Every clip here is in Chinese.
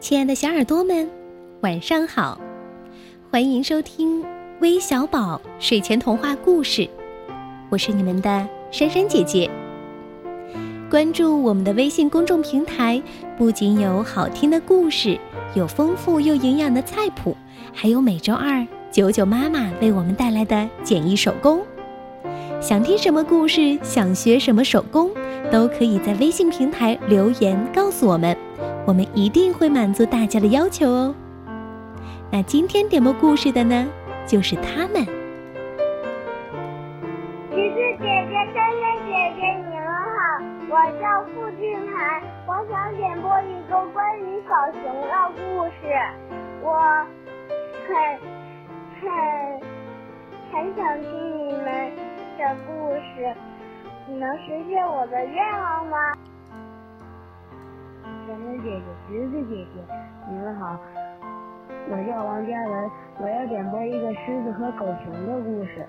亲爱的小耳朵们，晚上好！欢迎收听微小宝睡前童话故事，我是你们的珊珊姐姐。关注我们的微信公众平台，不仅有好听的故事，有丰富又营养的菜谱，还有每周二九九妈妈为我们带来的简易手工。想听什么故事，想学什么手工，都可以在微信平台留言告诉我们。我们一定会满足大家的要求哦。那今天点播故事的呢，就是他们。橘子姐姐、珊珊姐姐，你们好，我叫付俊涵，我想点播一个关于小熊的故事。我很很很想听你们的故事，你能实现我的愿望吗？珊珊姐姐、橘子姐姐，你们好，我叫王嘉文，我要点播一个狮子和狗熊的故事。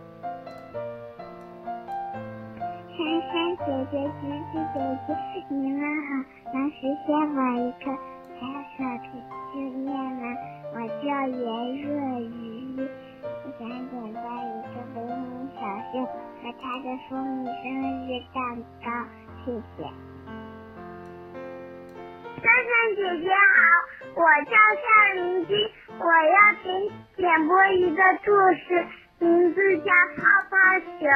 珊珊姐姐、橘子姐姐，你们好，能实现我一个小小的心愿吗？我叫严若雨，我想点播一个维尼小熊和他的蜂蜜生日蛋糕，谢谢。珊珊姐姐好，我叫夏林君，我要给点播一个故事，名字叫《泡泡熊》。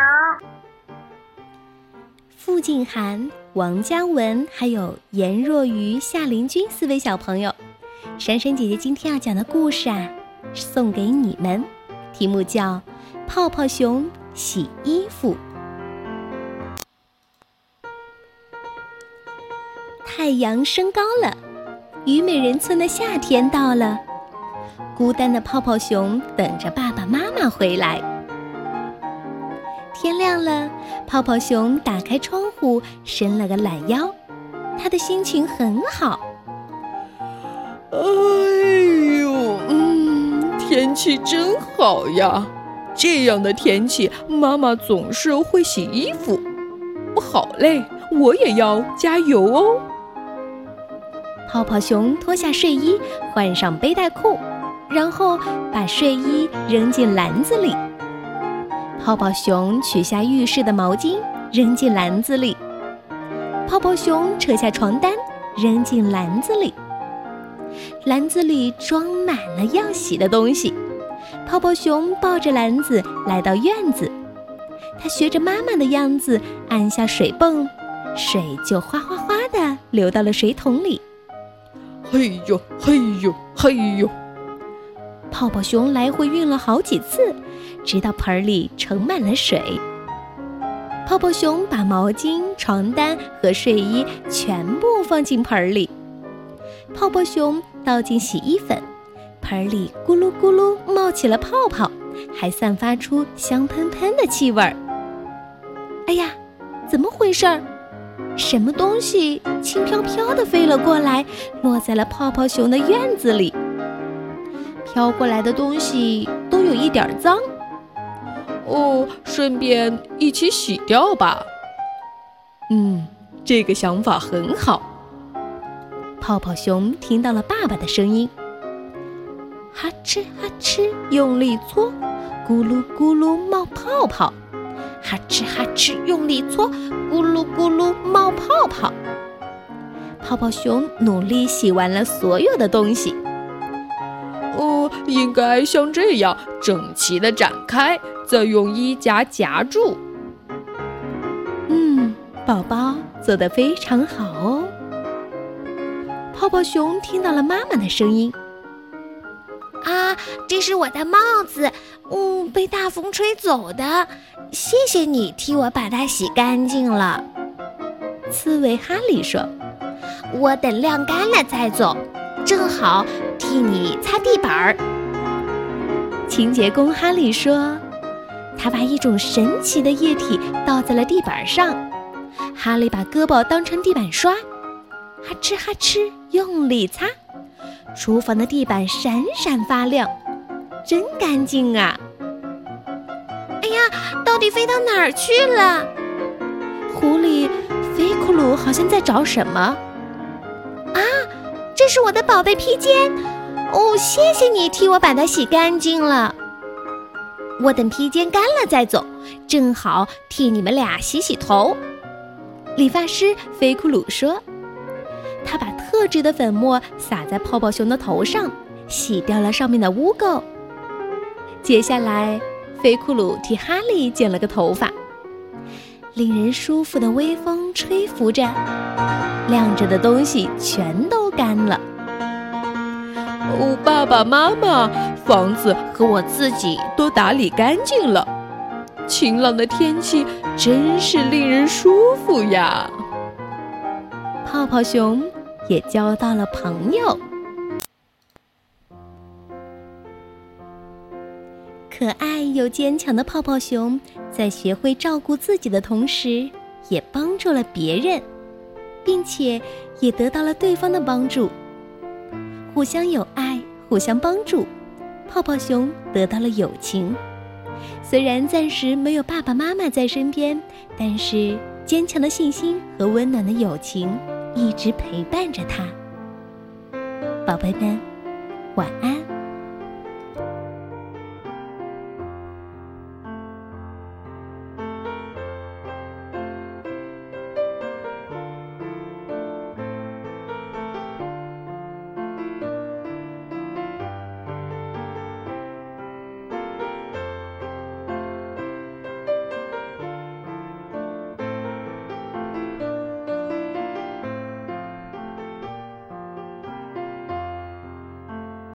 付静涵、王嘉文还有颜若愚、夏林君四位小朋友，珊珊姐姐今天要讲的故事啊，送给你们，题目叫《泡泡熊洗衣服》。太阳升高了，虞美人村的夏天到了。孤单的泡泡熊等着爸爸妈妈回来。天亮了，泡泡熊打开窗户，伸了个懒腰，他的心情很好。哎呦，嗯，天气真好呀！这样的天气，妈妈总是会洗衣服。我好嘞，我也要加油哦。泡泡熊脱下睡衣，换上背带裤，然后把睡衣扔进篮子里。泡泡熊取下浴室的毛巾，扔进篮子里。泡泡熊扯下床单，扔进篮子里。篮子里装满了要洗的东西。泡泡熊抱着篮子来到院子，他学着妈妈的样子按下水泵，水就哗哗哗地流到了水桶里。嘿呦嘿呦嘿呦！泡泡熊来回运了好几次，直到盆里盛满了水。泡泡熊把毛巾、床单和睡衣全部放进盆里。泡泡熊倒进洗衣粉，盆里咕噜咕噜冒起了泡泡，还散发出香喷喷的气味儿。哎呀，怎么回事儿？什么东西轻飘飘地飞了过来，落在了泡泡熊的院子里。飘过来的东西都有一点脏，哦，顺便一起洗掉吧。嗯，这个想法很好。泡泡熊听到了爸爸的声音，哈哧哈哧用力搓，咕噜咕噜冒泡泡。哈哧哈哧，用力搓，咕噜咕噜冒泡泡。泡泡熊努力洗完了所有的东西。哦，应该像这样整齐的展开，再用衣夹夹住。嗯，宝宝做得非常好哦。泡泡熊听到了妈妈的声音。啊，这是我的帽子，嗯，被大风吹走的。谢谢你替我把它洗干净了。刺猬哈利说：“我等晾干了再走，正好替你擦地板儿。”清洁工哈利说：“他把一种神奇的液体倒在了地板上。”哈利把胳膊当成地板刷，哈哧哈哧用力擦。厨房的地板闪闪发亮，真干净啊！到底飞到哪儿去了？狐狸，飞库鲁好像在找什么。啊，这这是我的宝贝披肩。哦，谢谢你替我把它洗干净了。我等披肩干了再走，正好替你们俩洗洗头。理发师菲库鲁说：“他把特制的粉末撒在泡泡熊的头上，洗掉了上面的污垢。接下来，菲库鲁替哈利剪了个头发。令人舒服的微风吹拂着，晾着的东西全都干了。哦，爸爸妈妈，房子和我自己都打理干净了。”晴朗的天气真是令人舒服呀！泡泡熊也交到了朋友。可爱又坚强的泡泡熊，在学会照顾自己的同时，也帮助了别人，并且也得到了对方的帮助。互相有爱，互相帮助，泡泡熊得到了友情。虽然暂时没有爸爸妈妈在身边，但是坚强的信心和温暖的友情一直陪伴着他。宝贝们，晚安。